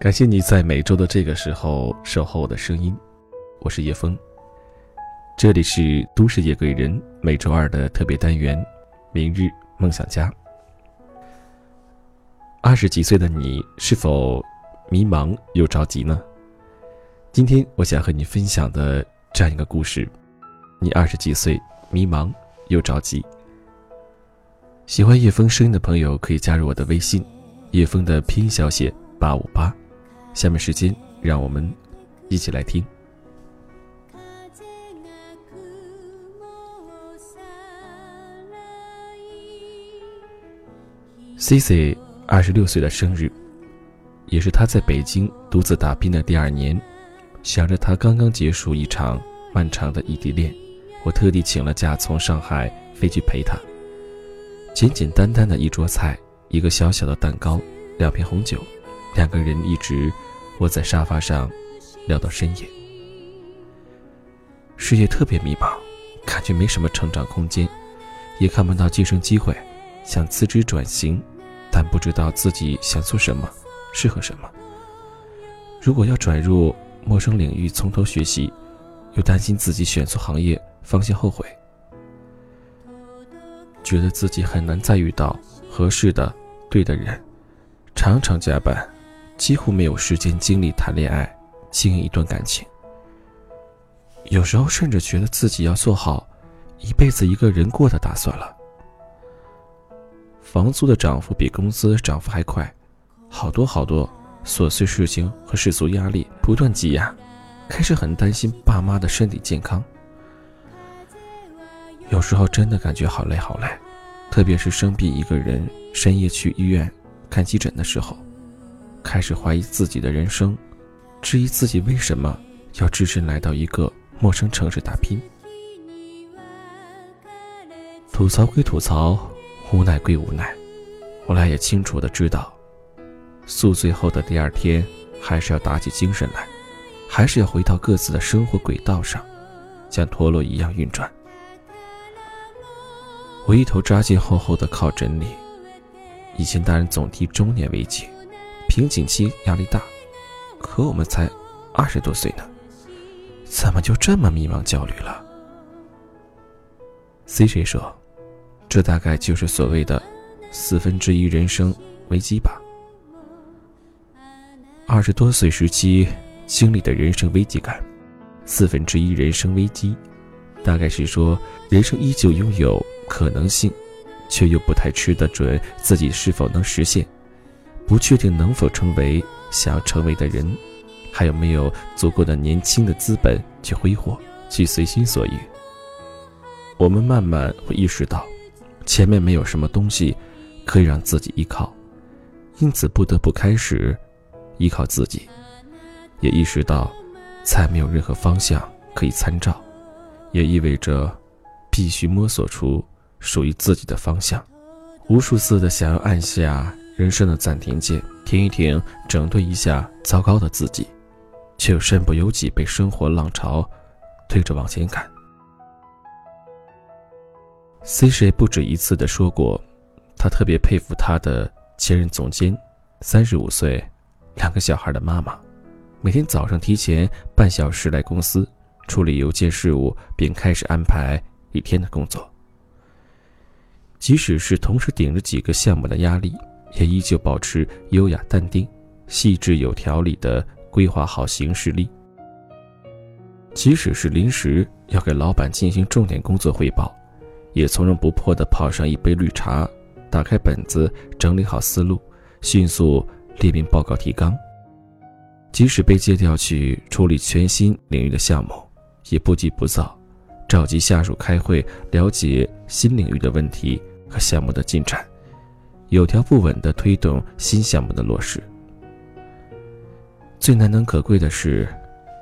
感谢你在每周的这个时候守候我的声音，我是叶枫。这里是都市夜归人每周二的特别单元《明日梦想家》。二十几岁的你是否迷茫又着急呢？今天我想和你分享的这样一个故事：你二十几岁，迷茫又着急。喜欢叶枫声音的朋友可以加入我的微信，叶枫的拼音小写八五八。下面时间，让我们一起来听。C C 二十六岁的生日，也是他在北京独自打拼的第二年。想着他刚刚结束一场漫长的异地恋，我特地请了假从上海飞去陪他。简简单单的一桌菜，一个小小的蛋糕，两瓶红酒。两个人一直窝在沙发上聊到深夜。事业特别迷茫，感觉没什么成长空间，也看不到晋升机会，想辞职转型，但不知道自己想做什么，适合什么。如果要转入陌生领域从头学习，又担心自己选错行业方向后悔，觉得自己很难再遇到合适的、对的人，常常加班。几乎没有时间精力谈恋爱，经营一段感情。有时候甚至觉得自己要做好一辈子一个人过的打算了。房租的涨幅比工资涨幅还快，好多好多琐碎事情和世俗压力不断积压，开始很担心爸妈的身体健康。有时候真的感觉好累好累，特别是生病一个人深夜去医院看急诊的时候。开始怀疑自己的人生，质疑自己为什么要只身来到一个陌生城市打拼。吐槽归吐槽，无奈归无奈，后来也清楚的知道，宿醉后的第二天，还是要打起精神来，还是要回到各自的生活轨道上，像陀螺一样运转。我一头扎进厚厚的靠枕里，以前大人总提中年危机。瓶颈期压力大，可我们才二十多岁呢，怎么就这么迷茫焦虑了？C J 说，这大概就是所谓的四分之一人生危机吧？二十多岁时期经历的人生危机感，四分之一人生危机，大概是说人生依旧拥有可能性，却又不太吃得准自己是否能实现。不确定能否成为想要成为的人，还有没有足够的年轻的资本去挥霍，去随心所欲。我们慢慢会意识到，前面没有什么东西可以让自己依靠，因此不得不开始依靠自己。也意识到，再没有任何方向可以参照，也意味着必须摸索出属于自己的方向。无数次的想要按下。人生的暂停键，停一停，整顿一下糟糕的自己，却又身不由己被生活浪潮推着往前赶。C 谁不止一次的说过，他特别佩服他的前任总监，三十五岁，两个小孩的妈妈，每天早上提前半小时来公司处理邮件事务，并开始安排一天的工作。即使是同时顶着几个项目的压力。也依旧保持优雅淡定、细致有条理的规划好行事历。即使是临时要给老板进行重点工作汇报，也从容不迫地泡上一杯绿茶，打开本子整理好思路，迅速列明报告提纲。即使被借调去处理全新领域的项目，也不急不躁，召集下属开会，了解新领域的问题和项目的进展。有条不紊地推动新项目的落实。最难能可贵的是，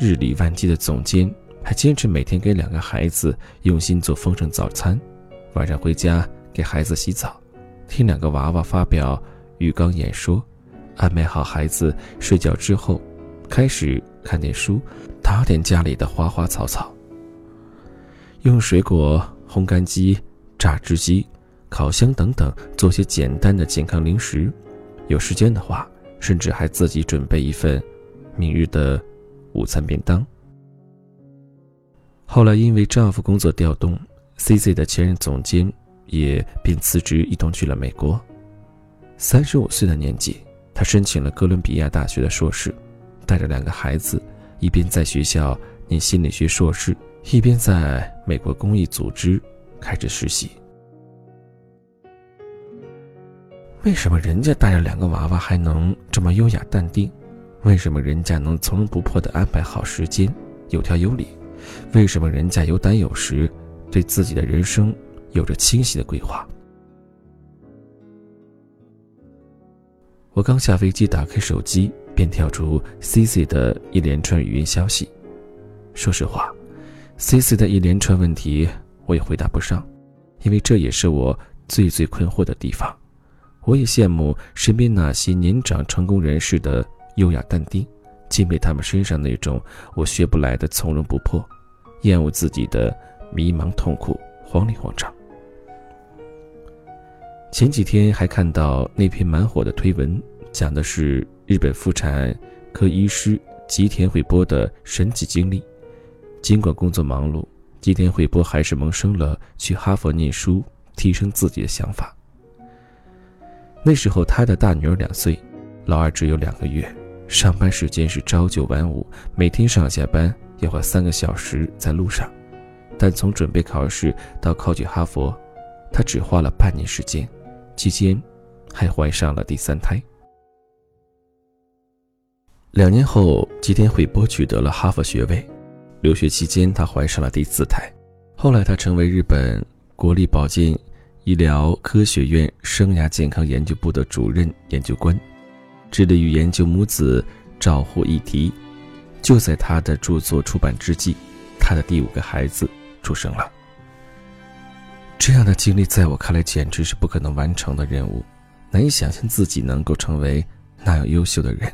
日理万机的总监还坚持每天给两个孩子用心做丰盛早餐，晚上回家给孩子洗澡，听两个娃娃发表浴缸演说，安排好孩子睡觉之后，开始看点书，打点家里的花花草草。用水果烘干机、榨汁机。烤箱等等，做些简单的健康零食。有时间的话，甚至还自己准备一份明日的午餐便当。后来因为丈夫工作调动，CC 的前任总监也便辞职，一同去了美国。三十五岁的年纪，他申请了哥伦比亚大学的硕士，带着两个孩子，一边在学校念心理学硕士，一边在美国公益组织开始实习。为什么人家带着两个娃娃还能这么优雅淡定？为什么人家能从容不迫地安排好时间，有条有理？为什么人家有胆有识，对自己的人生有着清晰的规划？我刚下飞机，打开手机，便跳出 C C 的一连串语音消息。说实话，C C 的一连串问题我也回答不上，因为这也是我最最困惑的地方。我也羡慕身边那些年长成功人士的优雅淡定，敬佩他们身上那种我学不来的从容不迫，厌恶自己的迷茫痛苦、慌里慌张。前几天还看到那篇蛮火的推文，讲的是日本妇产科医师吉田惠波的神奇经历。尽管工作忙碌，吉田惠波还是萌生了去哈佛念书、提升自己的想法。那时候，他的大女儿两岁，老二只有两个月。上班时间是朝九晚五，每天上下班要花三个小时在路上。但从准备考试到考取哈佛，他只花了半年时间，期间还怀上了第三胎。两年后，吉田惠波取得了哈佛学位。留学期间，她怀上了第四胎。后来，她成为日本国立保健。医疗科学院生涯健康研究部的主任研究官，致力于研究母子照护议题。就在他的著作出版之际，他的第五个孩子出生了。这样的经历在我看来简直是不可能完成的任务，难以想象自己能够成为那样优秀的人。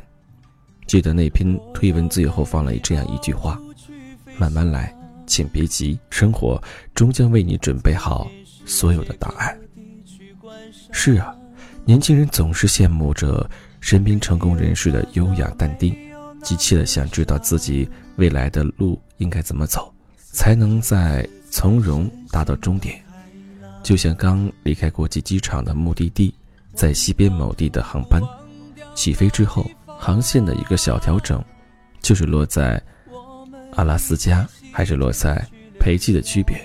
记得那篇推文最后放了这样一句话：“慢慢来，请别急，生活终将为你准备好。”所有的答案。是啊，年轻人总是羡慕着身边成功人士的优雅淡定，急切的想知道自己未来的路应该怎么走，才能在从容达到终点。就像刚离开国际机场的目的地，在西边某地的航班起飞之后，航线的一个小调整，就是落在阿拉斯加还是落在斐济的区别。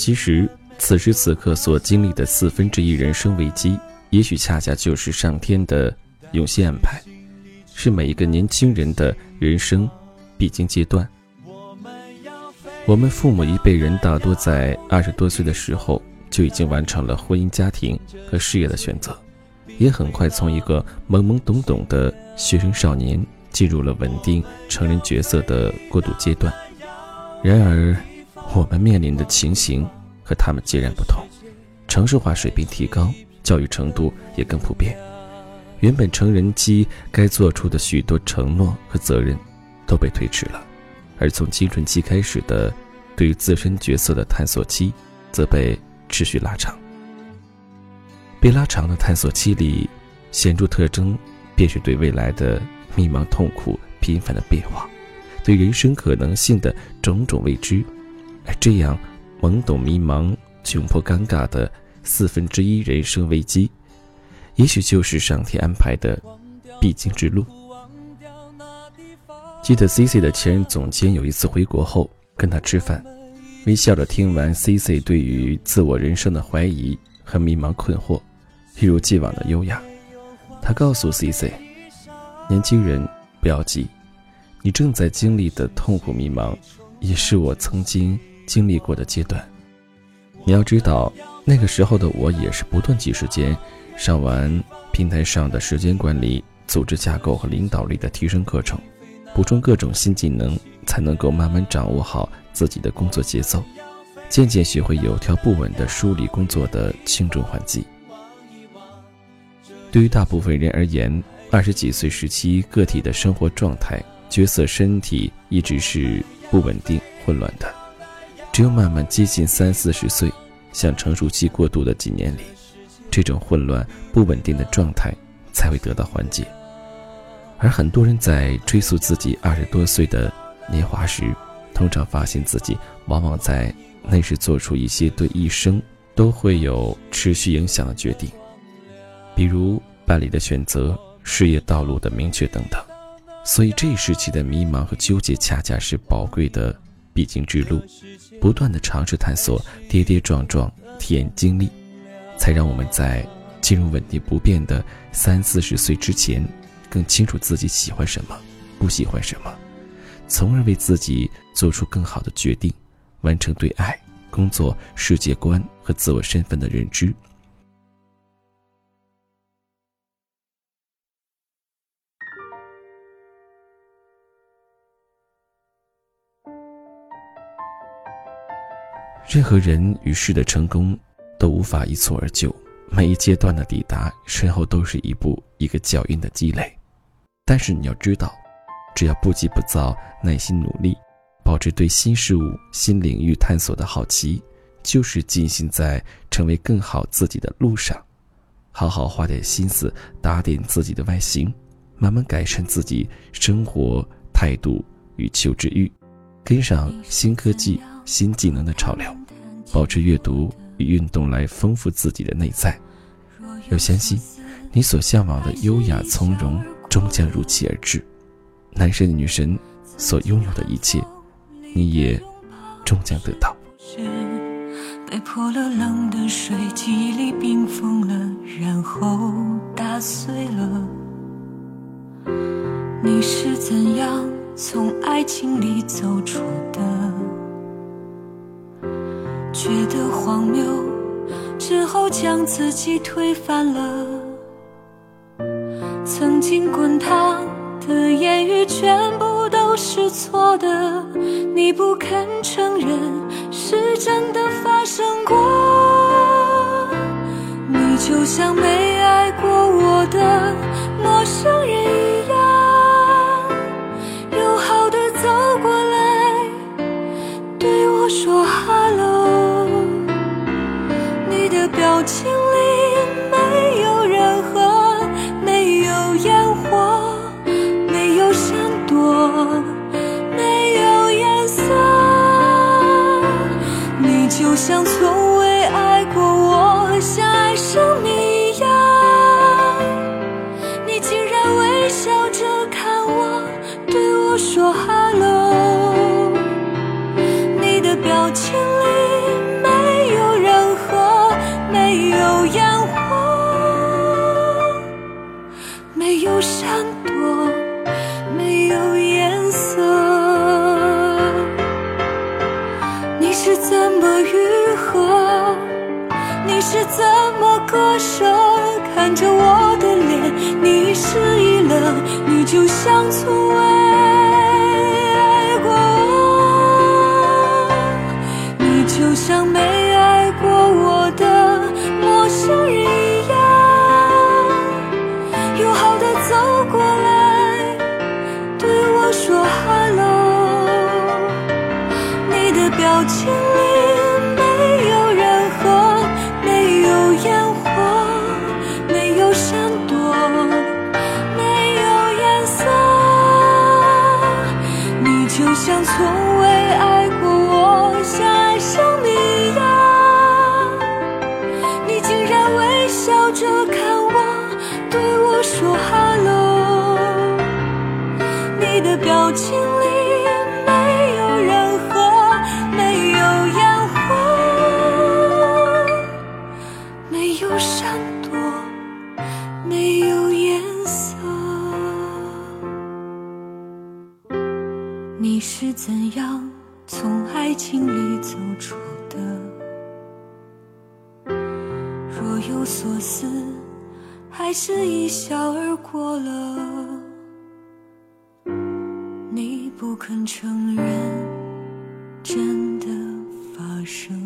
其实，此时此刻所经历的四分之一人生危机，也许恰恰就是上天的用心安排，是每一个年轻人的人生必经阶段。我们父母一辈人大多在二十多岁的时候就已经完成了婚姻、家庭和事业的选择，也很快从一个懵懵懂懂的学生少年进入了稳定成人角色的过渡阶段。然而，我们面临的情形和他们截然不同，城市化水平提高，教育程度也更普遍。原本成人期该做出的许多承诺和责任都被推迟了，而从青春期开始的对于自身角色的探索期则被持续拉长。被拉长的探索期里，显著特征便是对未来的迷茫、痛苦、频繁的变化，对人生可能性的种种未知。而这样懵懂迷茫、窘迫尴尬的四分之一人生危机，也许就是上天安排的必经之路。记得 C C 的前任总监有一次回国后跟他吃饭，微笑着听完 C C 对于自我人生的怀疑和迷茫困惑，一如既往的优雅。他告诉 C C：“ 年轻人不要急，你正在经历的痛苦迷茫，也是我曾经。”经历过的阶段，你要知道，那个时候的我也是不断挤时间，上完平台上的时间管理、组织架构和领导力的提升课程，补充各种新技能，才能够慢慢掌握好自己的工作节奏，渐渐学会有条不紊地梳理工作的轻重缓急。对于大部分人而言，二十几岁时期个体的生活状态、角色、身体一直是不稳定、混乱的。只有慢慢接近三四十岁，向成熟期过渡的几年里，这种混乱不稳定的状态才会得到缓解。而很多人在追溯自己二十多岁的年华时，通常发现自己往往在那时做出一些对一生都会有持续影响的决定，比如伴侣的选择、事业道路的明确等等。所以这一时期的迷茫和纠结，恰恰是宝贵的必经之路。不断的尝试探索，跌跌撞撞，体验经历，才让我们在进入稳定不变的三四十岁之前。更清楚自己喜欢什么，不喜欢什么，从而为自己做出更好的决定，完成对爱、工作、世界观和自我身份的认知。任何人与事的成功，都无法一蹴而就，每一阶段的抵达，身后都是一步一个脚印的积累。但是你要知道，只要不急不躁、耐心努力，保持对新事物、新领域探索的好奇，就是进行在成为更好自己的路上。好好花点心思打点自己的外形，慢慢改善自己生活态度与求知欲，跟上新科技、新技能的潮流，保持阅读与运动来丰富自己的内在。要相信，你所向往的优雅从容。终将如期而至，男神女神所拥有的一切，你也终将得到。被泼了冷的水，记忆里冰封了，然后打碎了。你是怎样从爱情里走出的？觉得荒谬之后，将自己推翻了。曾经滚烫的言语全部都是错的，你不肯承认是真的发生过。你就像没爱过我的不闪躲，所思，还是一笑而过了？你不肯承认，真的发生。